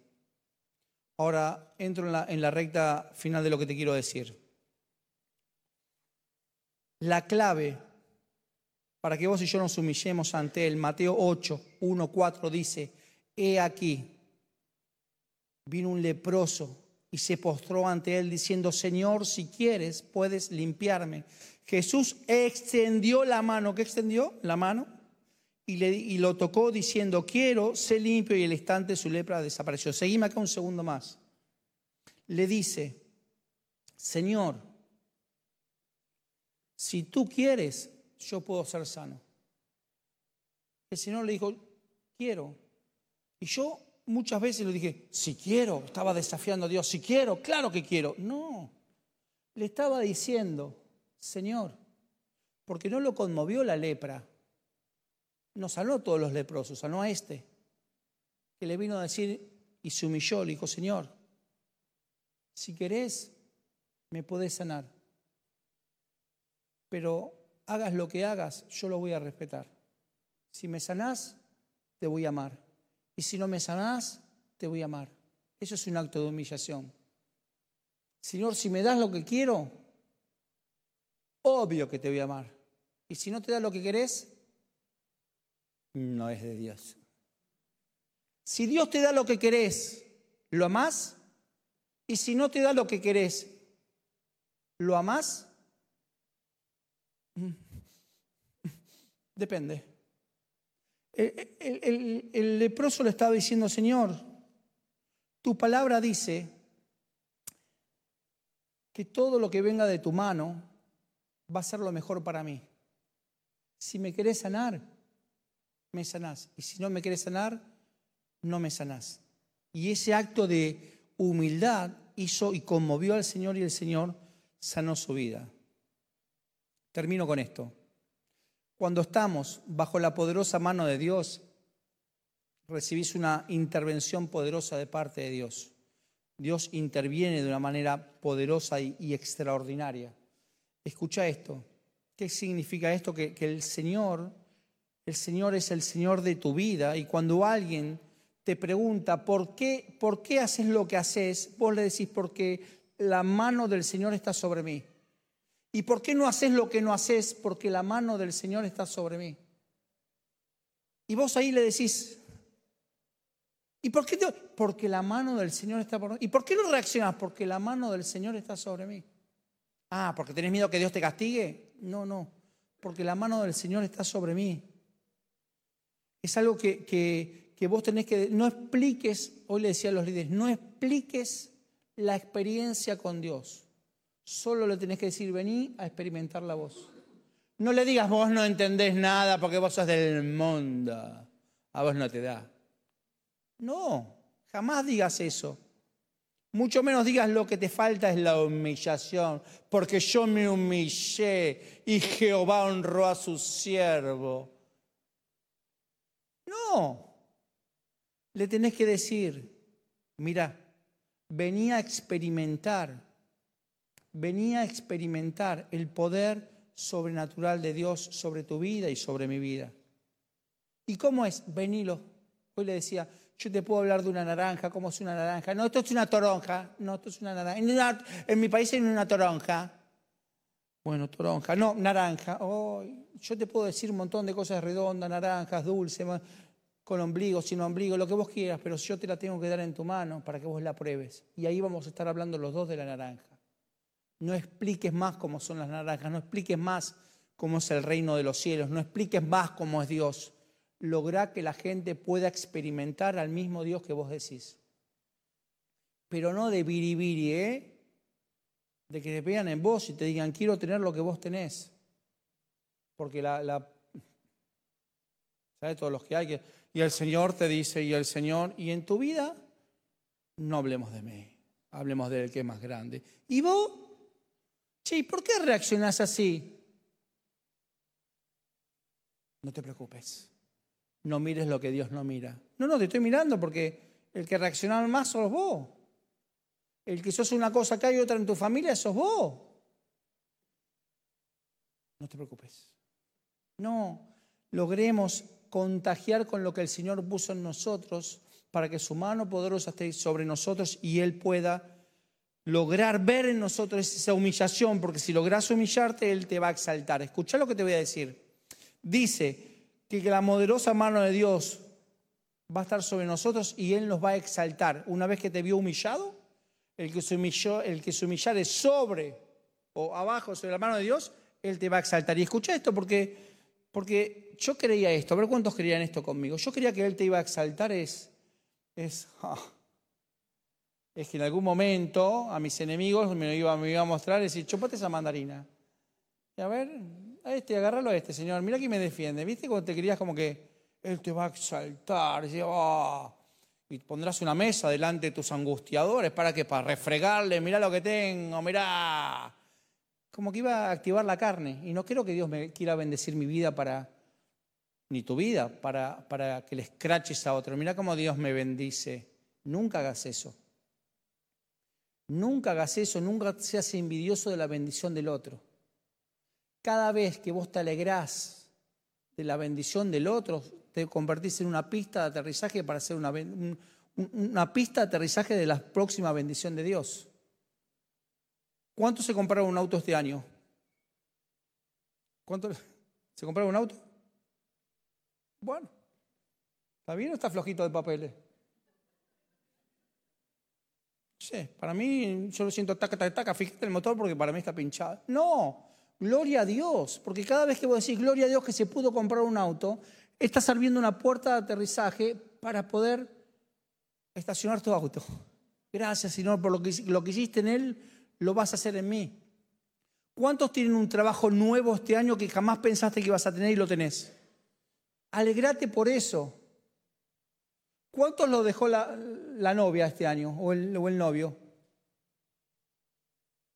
Ahora entro en la, en la recta final de lo que te quiero decir. La clave para que vos y yo nos humillemos ante él, Mateo 8, 1, 4 dice, he aquí, vino un leproso y se postró ante él diciendo, Señor, si quieres, puedes limpiarme. Jesús extendió la mano, ¿qué extendió? La mano y, lo tocó diciendo, quiero, sé limpio, y el instante su lepra desapareció. Seguime acá un segundo más. Le dice, Señor, si tú quieres, yo puedo ser sano. El Señor le dijo, quiero. Y yo muchas veces le dije, si quiero, estaba desafiando a Dios, si quiero, claro que quiero. No, le estaba diciendo, Señor, porque no lo conmovió la lepra no sanó a todos los leprosos, sanó a este, que le vino a decir y se humilló, le dijo, Señor, si querés, me podés sanar, pero hagas lo que hagas, yo lo voy a respetar. Si me sanás, te voy a amar. Y si no me sanás, te voy a amar. Eso es un acto de humillación. Señor, si me das lo que quiero, obvio que te voy a amar. Y si no te das lo que querés, no es de Dios. Si Dios te da lo que querés, ¿lo amás? Y si no te da lo que querés, ¿Lo amás? Mm. Depende. El, leproso le estaba diciendo, Señor, tu palabra dice que todo lo que venga de tu mano va a ser lo mejor para mí. Si me querés sanar, me sanás. Y si no me querés sanar, no me sanás. Y ese acto de humildad hizo y conmovió al Señor y el Señor sanó su vida. Termino con esto. Cuando estamos bajo la poderosa mano de Dios, recibís una intervención poderosa de parte de Dios. Dios interviene de una manera poderosa y, extraordinaria. Escucha esto. ¿Qué significa esto? Que, que el Señor, el Señor es el Señor de tu vida y cuando alguien te pregunta por qué, por qué haces lo que haces, vos le decís porque la mano del Señor está sobre mí. ¿Y por qué no haces lo que no haces? Porque la mano del Señor está sobre mí. Y vos ahí le decís, ¿y por qué? Porque la mano del Señor está por mí. ¿Y por qué no reaccionas? Porque la mano del Señor está sobre mí. Ah, porque tenés miedo que Dios te castigue. No, no, porque la mano del Señor está sobre mí. Es algo que, que, que vos tenés que, no expliques, hoy le decía a los líderes, no expliques la experiencia con Dios. Solo le tenés que decir, vení a experimentar la voz. No le digas, vos no entendés nada porque vos sos del mundo. A vos no te da. No, jamás digas eso. Mucho menos digas lo que te falta es la humillación, porque yo me humillé y Jehová honró a su siervo. No, le tenés que decir, mira, venía a experimentar venía a experimentar el poder sobrenatural de Dios sobre tu vida y sobre mi vida. ¿Y cómo es? Venilo. Hoy le decía, yo te puedo hablar de una naranja, ¿cómo es una naranja? No, esto es una toronja. No, esto es una naranja. En, mi país hay una toronja. Bueno, toronja. No, naranja. Yo te puedo decir un montón de cosas redondas, naranjas, dulces, con ombligo, sin ombligo, lo que vos quieras, pero yo te la tengo que dar en tu mano para que vos la pruebes. Y ahí vamos a estar hablando los dos de la naranja. No expliques más cómo son las naranjas, no expliques más cómo es el reino de los cielos, no expliques más cómo es Dios. Logra que la gente pueda experimentar al mismo Dios que vos decís. Pero no de biribiri, ¿eh? De que te vean en vos y te digan, quiero tener lo que vos tenés. Porque la, ¿sabes? Todos los que hay. Y el Señor te dice, y el Señor, y en tu vida, no hablemos de mí, hablemos del que es más grande. ¿Y vos? Sí, ¿por qué reaccionas así? No te preocupes. No mires lo que Dios no mira. No, no, te estoy mirando porque el que reacciona más sos vos. El que sos una cosa acá y otra en tu familia sos vos. No te preocupes. No, logremos contagiar con lo que el Señor puso en nosotros para que su mano poderosa esté sobre nosotros y Él pueda lograr ver en nosotros esa humillación, porque si logras humillarte, Él te va a exaltar. Escucha lo que te voy a decir. Dice que la poderosa mano de Dios va a estar sobre nosotros y Él nos va a exaltar. Una vez que te vio humillado, el que se, humilló, el que se humillare sobre o abajo sobre la mano de Dios, Él te va a exaltar. Y escucha esto porque, porque yo creía esto. A ver cuántos creían esto conmigo. Yo creía que Él te iba a exaltar es... es ah, es que en algún momento a mis enemigos me iba, a mostrar y decir, chupate esa mandarina. Y a ver, a este, agárralo a este, señor, mira que me defiende. ¿Viste cuando te querías como que él te va a exaltar? Y, oh", y pondrás una mesa delante de tus angustiadores para que para refregarle, mira lo que tengo, mira. Como que iba a activar la carne. Y no quiero que Dios me quiera bendecir mi vida para, ni tu vida, para, para que le escraches a otro. Mira cómo Dios me bendice. Nunca hagas eso. Nunca hagas eso, nunca seas envidioso de la bendición del otro. Cada vez que vos te alegrás de la bendición del otro, te convertís en una pista de aterrizaje para hacer una, una pista de aterrizaje de la próxima bendición de Dios. ¿Cuánto se compraron un auto este año? ¿Cuánto se compraron un auto? Bueno, ¿está bien o está flojito de papeles? Sí, para mí yo lo siento taca, taca, taca, fíjate el motor porque para mí está pinchado. No, gloria a Dios, porque cada vez que vos decís gloria a Dios que se pudo comprar un auto, estás abriendo una puerta de aterrizaje para poder estacionar tu auto. Gracias Señor por lo que, lo que hiciste en Él, lo vas a hacer en mí. ¿Cuántos tienen un trabajo nuevo este año que jamás pensaste que ibas a tener y lo tenés? Alegrate por eso. ¿Cuántos lo dejó la, novia este año o el, o el, novio?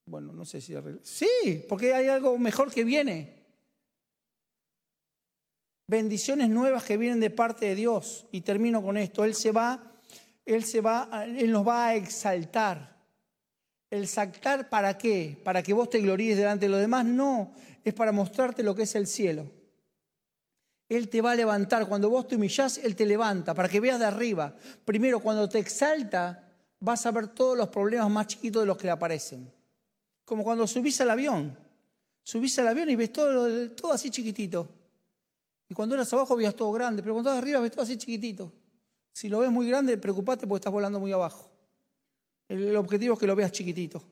Bueno, no sé si... Sí, porque hay algo mejor que viene. Bendiciones nuevas que vienen de parte de Dios. Y termino con esto. Él se va, Él se va, Él nos va a exaltar. ¿El saltar para qué? ¿Para que vos te gloríes delante de los demás? No, es para mostrarte lo que es el cielo. Él te va a levantar. Cuando vos te humillás, Él te levanta para que veas de arriba. Primero, cuando te exalta, vas a ver todos los problemas más chiquitos de los que le aparecen. Como cuando subís al avión. Subís al avión y ves todo, todo así chiquitito. Y cuando eras abajo veías todo grande, pero cuando estás arriba ves todo así chiquitito. Si lo ves muy grande, preocupate porque estás volando muy abajo. El objetivo es que lo veas chiquitito.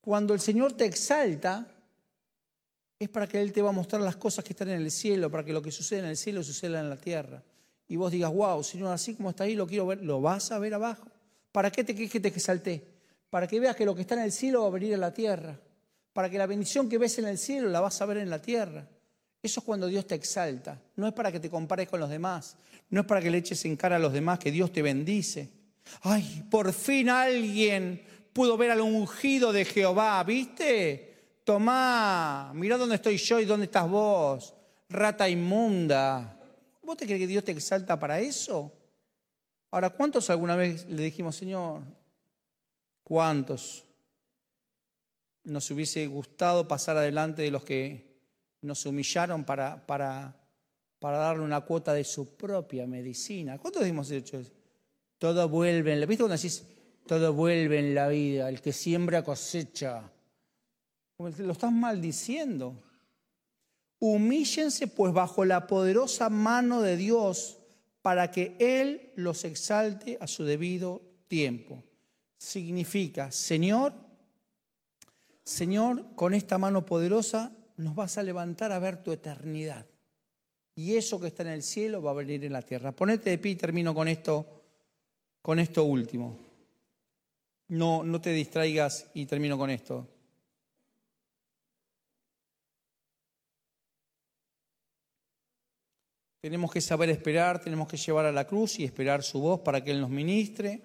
Cuando el Señor te exalta, es para que Él te va a mostrar las cosas que están en el cielo, para que lo que sucede en el cielo suceda en la tierra. Y vos digas, wow, Señor, así como está ahí, lo quiero ver, lo vas a ver abajo. ¿Para qué te quejes que te exalté? Para que veas que lo que está en el cielo va a venir a la tierra. Para que la bendición que ves en el cielo la vas a ver en la tierra. Eso es cuando Dios te exalta. No es para que te compares con los demás. No es para que le eches en cara a los demás que Dios te bendice. Ay, por fin alguien pudo ver al ungido de Jehová, ¿viste? Tomá, mira dónde estoy yo y dónde estás vos, rata inmunda. ¿Vos te crees que Dios te exalta para eso? Ahora, ¿cuántos alguna vez le dijimos, Señor? ¿Cuántos? Nos hubiese gustado pasar adelante de los que nos humillaron para, para, para darle una cuota de su propia medicina. ¿Cuántos hemos hecho eso? Todo vuelve en la vida. ¿Viste todo vuelve en la vida? El que siembra cosecha. Lo estás maldiciendo. Humíllense pues bajo la poderosa mano de Dios para que Él los exalte a su debido tiempo. Significa, Señor, Señor, con esta mano poderosa nos vas a levantar a ver tu eternidad. Y eso que está en el cielo va a venir en la tierra. Ponete de pie y termino con esto con esto último. No, no te distraigas y termino con esto. Tenemos que saber esperar, tenemos que llevar a la cruz y esperar su voz para que Él nos ministre,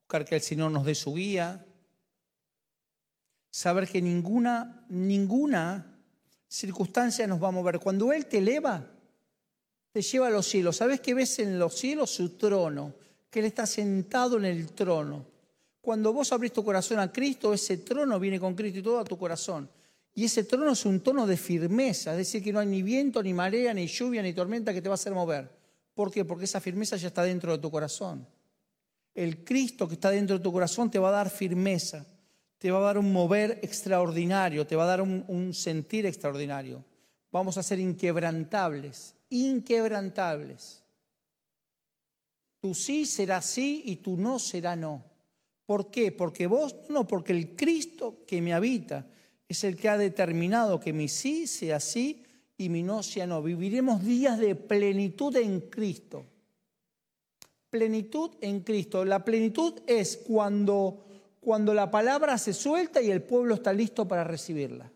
buscar que el Señor nos dé su guía, saber que ninguna, ninguna circunstancia nos va a mover. Cuando Él te eleva, te lleva a los cielos. ¿Sabes que ves en los cielos su trono? que Él está sentado en el trono. Cuando vos abrís tu corazón a Cristo, ese trono viene con Cristo y todo a tu corazón. Y ese trono es un tono de firmeza, es decir, que no hay ni viento, ni marea, ni lluvia, ni tormenta que te va a hacer mover. ¿Por qué? Porque esa firmeza ya está dentro de tu corazón. El Cristo que está dentro de tu corazón te va a dar firmeza, te va a dar un mover extraordinario, te va a dar un, sentir extraordinario. Vamos a ser inquebrantables, inquebrantables. Tu sí será sí y tu no será no. ¿Por qué? Porque vos, no, porque el Cristo que me habita es el que ha determinado que mi sí sea sí y mi no sea no. Viviremos días de plenitud en Cristo. Plenitud en Cristo. La plenitud es cuando, cuando la palabra se suelta y el pueblo está listo para recibirla.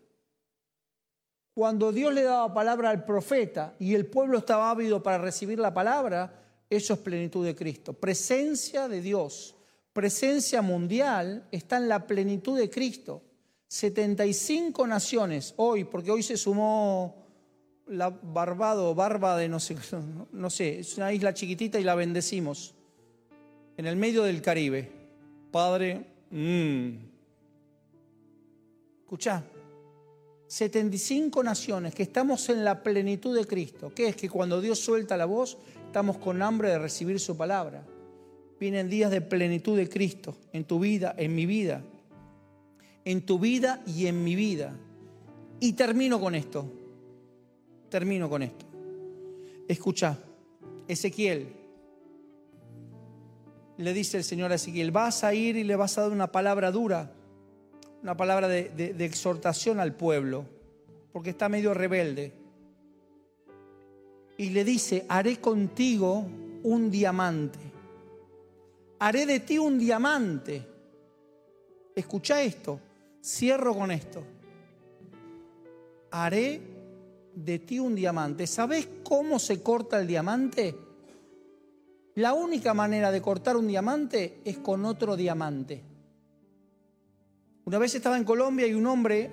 Cuando Dios le daba palabra al profeta y el pueblo estaba ávido para recibir la palabra, eso es plenitud de Cristo. Presencia de Dios, presencia mundial está en la plenitud de Cristo. 75 naciones hoy, porque hoy se sumó la Barbado, Barba de no sé, no sé, es una isla chiquitita y la bendecimos. En el medio del Caribe. Padre, mmm. escuchá, 75 naciones que estamos en la plenitud de Cristo. ¿Qué es? Que cuando Dios suelta la voz, estamos con hambre de recibir su palabra. Vienen días de plenitud de Cristo en tu vida, en mi vida. En tu vida y en mi vida. Y termino con esto. Termino con esto. Escucha, Ezequiel. le dice el Señor a Ezequiel, vas a ir y le vas a dar una palabra dura, una palabra de, exhortación al pueblo, porque está medio rebelde. Y le dice, haré contigo un diamante. Haré de ti un diamante. Escucha esto, cierro con esto. Haré de ti un diamante. ¿Sabes cómo se corta el diamante? La única manera de cortar un diamante es con otro diamante. Una vez estaba en Colombia y un hombre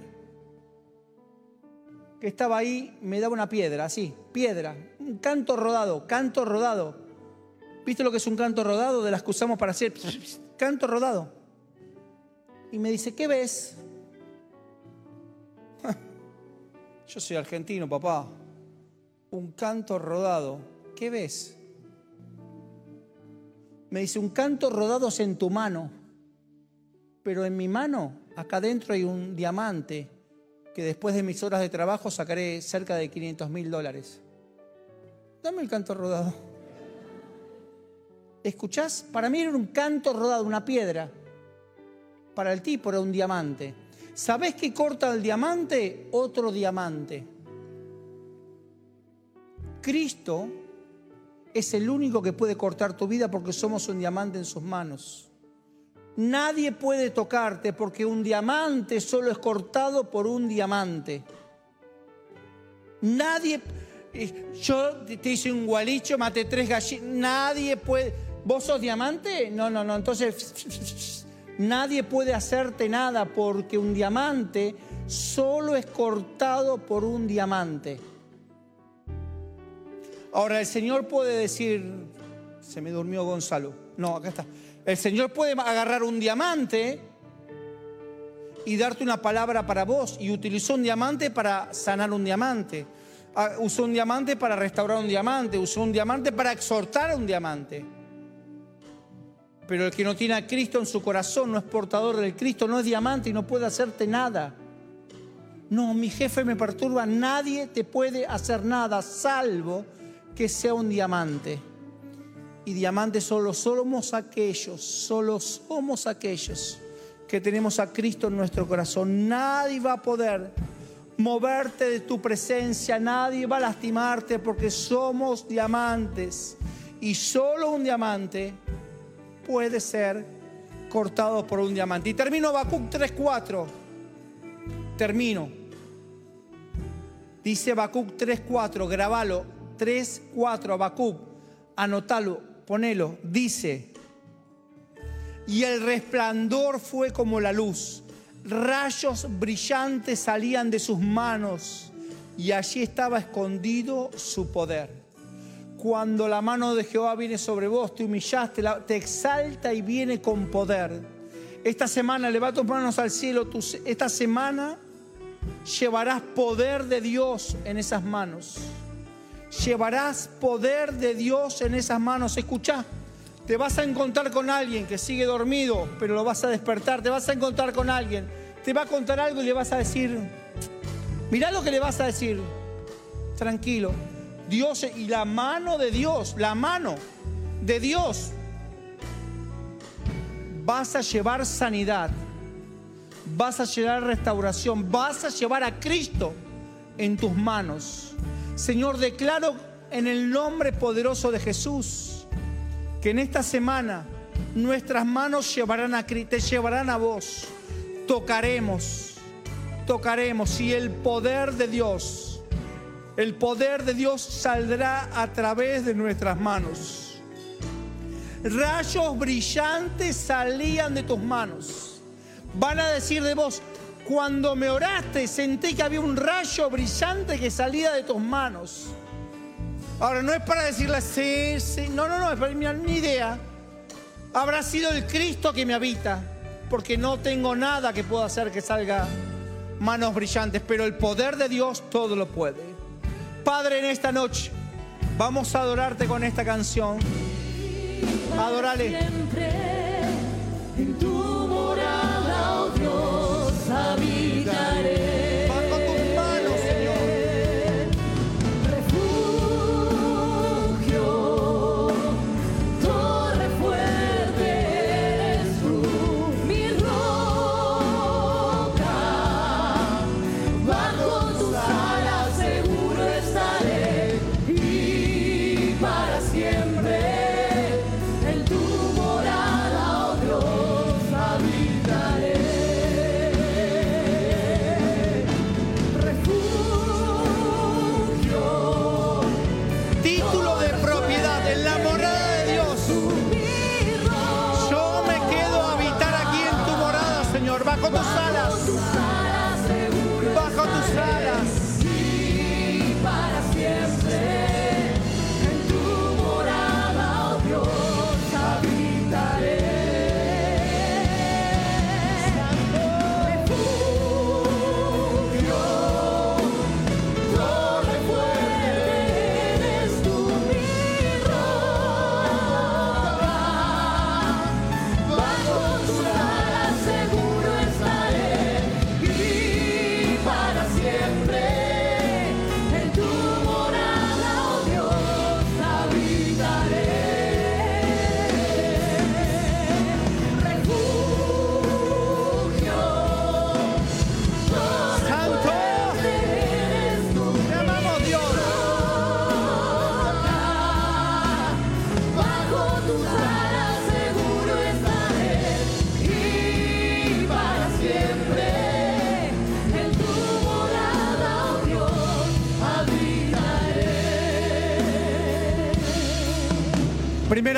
que estaba ahí me daba una piedra, así, piedra, un canto rodado, canto rodado. ¿Viste lo que es un canto rodado? De las que usamos para hacer canto rodado. Y me dice, ¿qué ves? Yo soy argentino, papá. Un canto rodado. ¿Qué ves? Me dice, un canto rodado en tu mano. Pero en mi mano, acá adentro hay un diamante que después de mis horas de trabajo sacaré cerca de 500 mil dólares. Dame el canto rodado. ¿Escuchás? Para mí era un canto rodado, una piedra. Para el tipo era un diamante. ¿Sabés qué corta el diamante? Otro diamante. Cristo es el único que puede cortar tu vida porque somos un diamante en sus manos. Nadie puede tocarte porque un diamante solo es cortado por un diamante. Nadie, eh, yo te hice un gualicho, maté tres gallinas, nadie puede, ¿vos sos diamante? No, no, no, entonces nadie puede hacerte nada porque un diamante solo es cortado por un diamante. Ahora el Señor puede decir, se me durmió Gonzalo, no, acá está. El Señor puede agarrar un diamante y darte una palabra para vos. Y utilizó un diamante para sanar un diamante. Ah, usó un diamante para restaurar un diamante. Usó un diamante para exhortar a un diamante. Pero el que no tiene a Cristo en su corazón, no es portador del Cristo, no es diamante y no puede hacerte nada. No, mi jefe me perturba. Nadie te puede hacer nada salvo que sea un diamante y diamantes solo somos aquellos, solo somos aquellos que tenemos a Cristo en nuestro corazón. Nadie va a poder moverte de tu presencia, nadie va a lastimarte porque somos diamantes y solo un diamante puede ser cortado por un diamante. Y termino Habacuc 3.4. Termino. Dice Habacuc 3.4, grabalo. 3.4 Habacuc, anotalo ponelo, dice, y el resplandor fue como la luz, rayos brillantes salían de sus manos y allí estaba escondido su poder. Cuando la mano de Jehová viene sobre vos, te humillaste, te exalta y viene con poder. Esta semana levanta tus manos al cielo, esta semana llevarás poder de Dios en esas manos llevarás poder de Dios en esas manos. Escucha, te vas a encontrar con alguien que sigue dormido, pero lo vas a despertar. Te vas a encontrar con alguien, te va a contar algo y le vas a decir, mirá lo que le vas a decir. Tranquilo. Dios y la mano de Dios, la mano de Dios. Vas a llevar sanidad, vas a llevar restauración, vas a llevar a Cristo en tus manos. Señor, declaro en el nombre poderoso de Jesús que en esta semana nuestras manos llevarán a, te llevarán a vos. Tocaremos, tocaremos y el poder de Dios, el poder de Dios saldrá a través de nuestras manos. Rayos brillantes salían de tus manos. Van a decir de vos, cuando me oraste sentí que había un rayo brillante que salía de tus manos. Ahora, no es para decirle, sí, no, no, no, es para ni idea. Habrá sido el Cristo que me habita, porque no tengo nada que pueda hacer que salga manos brillantes, pero el poder de Dios todo lo puede. Padre, en esta noche vamos a adorarte con esta canción. Adorale.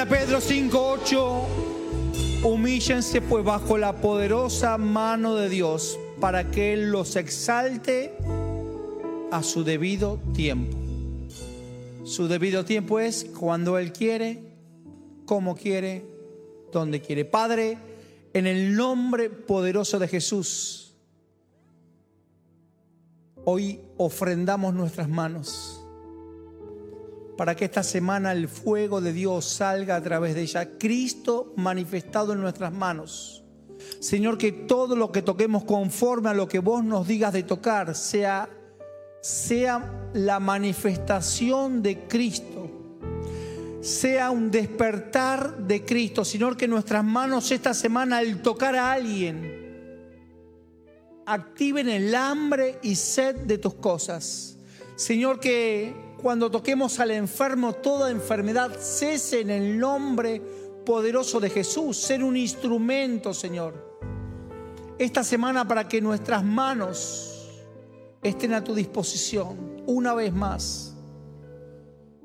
Pedro 5:8 Humíllense pues bajo la poderosa mano de Dios para que Él los exalte a su debido tiempo. Su debido tiempo es cuando Él quiere, como quiere, donde quiere. Padre, en el nombre poderoso de Jesús, hoy ofrendamos nuestras manos para que esta semana el fuego de Dios salga a través de ella. Cristo manifestado en nuestras manos. Señor, que todo lo que toquemos conforme a lo que vos nos digas de tocar sea, sea la manifestación de Cristo. Sea un despertar de Cristo. Señor, que nuestras manos esta semana al tocar a alguien activen el hambre y sed de tus cosas. Señor, que cuando toquemos al enfermo, toda enfermedad cese en el nombre poderoso de Jesús. Ser un instrumento, Señor. Esta semana para que nuestras manos estén a tu disposición una vez más.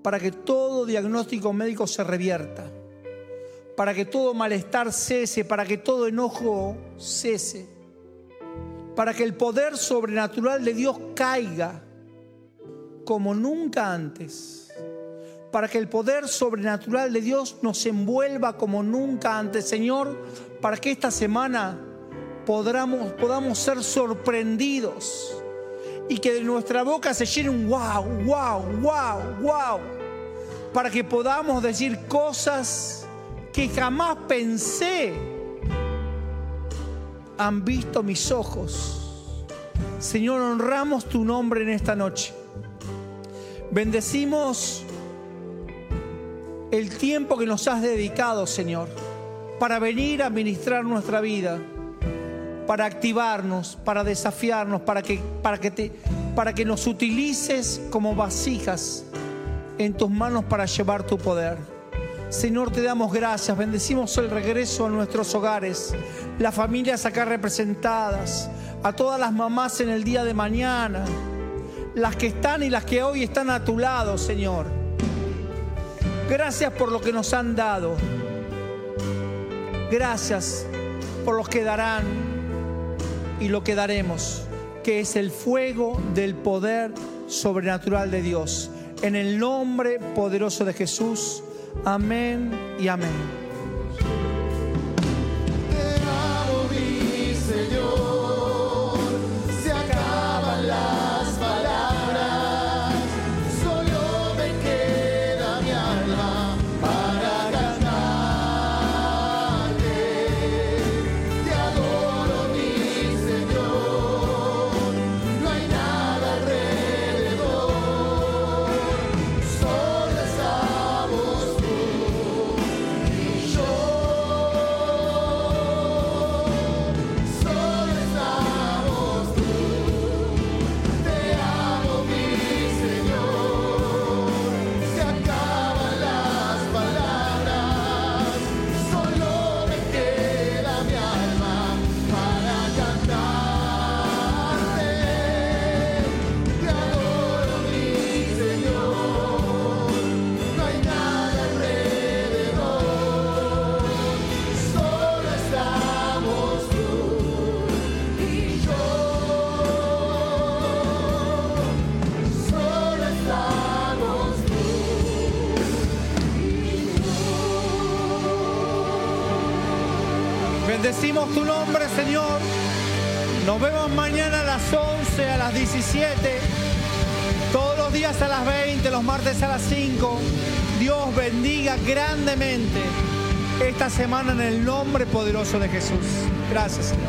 Para que todo diagnóstico médico se revierta. Para que todo malestar cese. Para que todo enojo cese. Para que el poder sobrenatural de Dios caiga como nunca antes. Para que el poder sobrenatural de Dios nos envuelva como nunca antes, Señor. Para que esta semana podamos, podamos ser sorprendidos y que de nuestra boca se llene un wow, wow, wow, wow. Para que podamos decir cosas que jamás pensé han visto mis ojos. Señor, honramos tu nombre en esta noche. Bendecimos el tiempo que nos has dedicado, Señor, para venir a ministrar nuestra vida, para activarnos, para desafiarnos, para que, para que, te, para que nos utilices como vasijas en tus manos para llevar tu poder. Señor, te damos gracias, bendecimos el regreso a nuestros hogares, las familias acá representadas, a todas las mamás en el día de mañana, las que están y las que hoy están a tu lado, Señor. Gracias por lo que nos han dado. Gracias por los que darán y lo que daremos, que es el fuego del poder sobrenatural de Dios. En el nombre poderoso de Jesús. Amén y amén. Tu nombre, Señor. Nos vemos mañana a las 11, a las 17. Todos los días a las 20, los martes a las 5. Dios bendiga grandemente esta semana en el nombre poderoso de Jesús. Gracias, Señor.